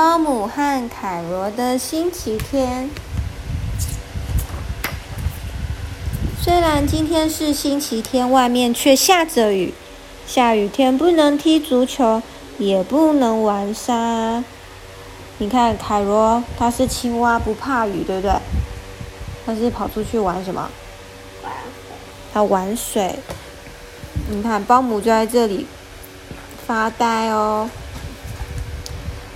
保姆和凯罗的星期天。虽然今天是星期天，外面却下着雨。下雨天不能踢足球，也不能玩沙。你看，凯罗他是青蛙，不怕雨，对不对？他是跑出去玩什么？玩。他玩水。你看，保姆就在这里发呆哦。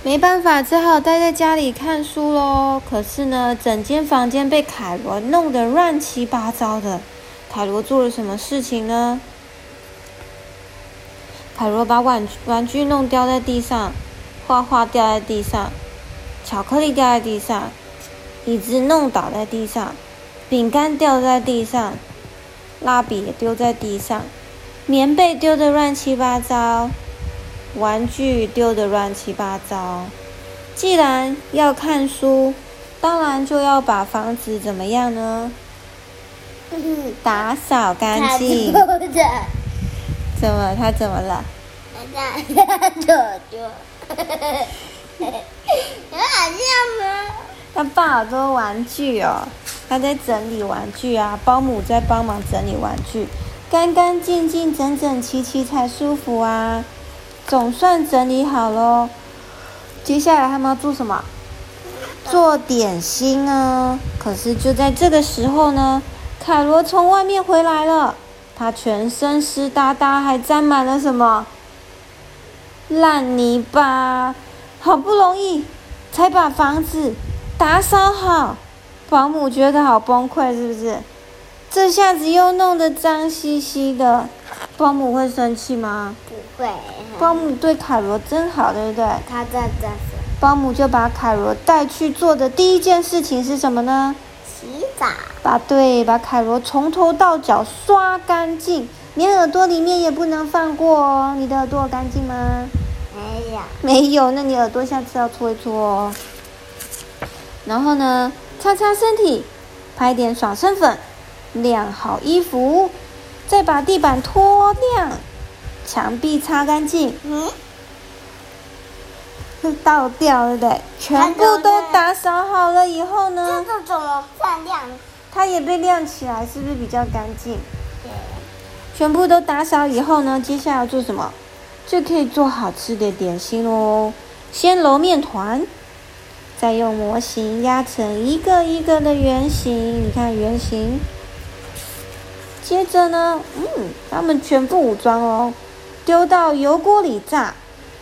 没办法，只好待在家里看书喽。可是呢，整间房间被凯罗弄得乱七八糟的。凯罗做了什么事情呢？凯罗把玩玩具弄掉在地上，画画掉在地上，巧克力掉在地上，椅子弄倒在地上，饼干掉在地上，蜡笔也丢在地上，棉被丢得乱七八糟。玩具丢得乱七八糟。既然要看书，当然就要把房子怎么样呢？打扫干净。怎么？他怎么了？他。有好像吗？他抱好多玩具哦，他在整理玩具啊。保姆在帮忙整理玩具，干干净净、整整齐齐才舒服啊。总算整理好喽，接下来他们要做什么？做点心啊！可是就在这个时候呢，凯罗从外面回来了，他全身湿哒哒，还沾满了什么？烂泥巴。好不容易才把房子打扫好，保姆觉得好崩溃，是不是？这下子又弄得脏兮兮的，保姆会生气吗？不会。保姆对凯罗真好，对不对？他在这。保姆就把凯罗带去做的第一件事情是什么呢？洗澡。把对，把凯罗从头到脚刷干净，连耳朵里面也不能放过哦。你的耳朵干净吗？没有。没有，那你耳朵下次要搓一搓哦。然后呢，擦擦身体，拍点爽身粉，晾好衣服，再把地板拖亮。墙壁擦干净，嗯，倒掉对不对？全部都打扫好了以后呢？这个怎么算亮？它也被亮起来，是不是比较干净？对。全部都打扫以后呢？接下来要做什么？就可以做好吃的点心喽。先揉面团，再用模型压成一个一个的圆形。你看圆形。接着呢，嗯，他们全副武装哦。丢到油锅里炸，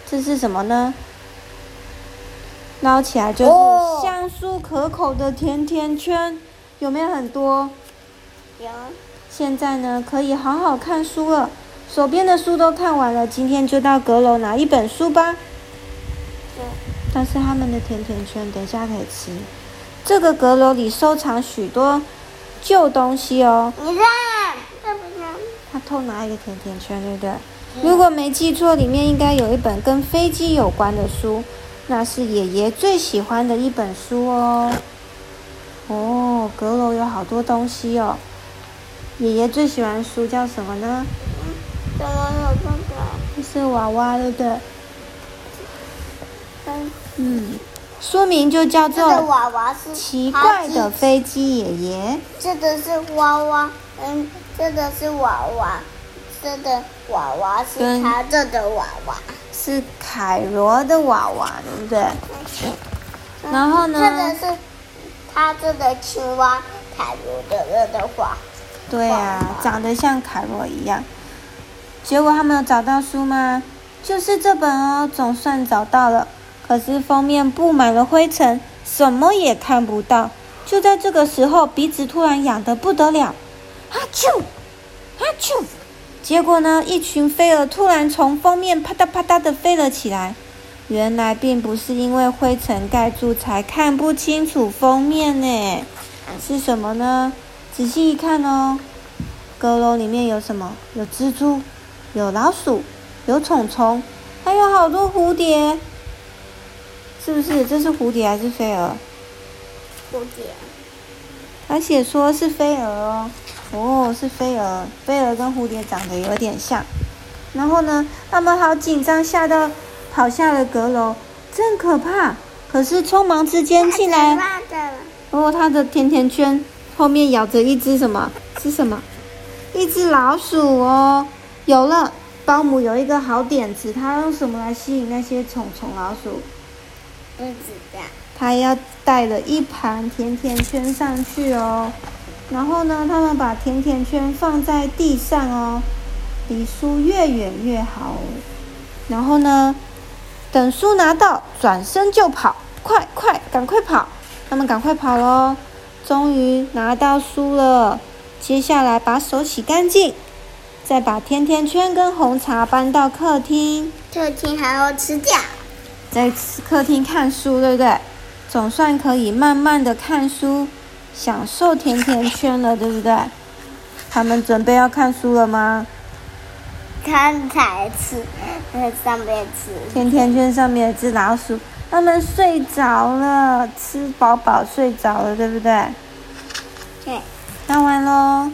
这是什么呢？捞起来就是香酥可口的甜甜圈，有没有很多？有。现在呢，可以好好看书了。手边的书都看完了，今天就到阁楼拿一本书吧。对。但是他们的甜甜圈等下可以吃。这个阁楼里收藏许多旧东西哦。偷拿一个甜甜圈，对不对？如果没记错，里面应该有一本跟飞机有关的书，那是爷爷最喜欢的一本书哦。哦，阁楼有好多东西哦。爷爷最喜欢书叫什么呢？阁楼有这个？是娃娃，对不对？嗯。书名就叫做《奇怪的飞机爷爷》。这个是娃娃，嗯，这个是娃娃。这个娃娃是他这的娃娃，是凯罗的娃娃，对不对？然后呢？这个是他这的青蛙，凯罗的这的画。对呀，长得像凯罗一样。结果他们有找到书吗？就是这本哦，总算找到了。可是封面布满了灰尘，什么也看不到。就在这个时候，鼻子突然痒得不得了，哈啾，啊啾。结果呢？一群飞蛾突然从封面啪嗒啪嗒的飞了起来。原来并不是因为灰尘盖住才看不清楚封面呢，是什么呢？仔细一看哦，阁楼里面有什么？有蜘蛛，有老鼠，有虫虫，还有好多蝴蝶。是不是？这是蝴蝶还是飞蛾？蝴蝶。而且说是飞蛾哦。哦，是飞蛾，飞蛾跟蝴蝶长得有点像。然后呢，他们好紧张，吓到跑下了阁楼，真可怕！可是匆忙之间竟然，哦，他的甜甜圈后面咬着一只什么？是什么？一只老鼠哦。有了，保姆有一个好点子，他用什么来吸引那些虫虫老鼠？不知道。他要带了一盘甜甜圈上去哦。然后呢，他们把甜甜圈放在地上哦，离书越远越好。然后呢，等书拿到，转身就跑，快快，赶快跑！他们赶快跑喽。终于拿到书了，接下来把手洗干净。再把甜甜圈跟红茶搬到客厅，客厅还要吃掉，在客厅看书，对不对？总算可以慢慢的看书，享受甜甜圈了，对不对？他们准备要看书了吗？刚才吃，在上面吃甜甜圈上面有只老鼠，他们睡着了，吃饱饱睡着了，对不对？对，看完喽。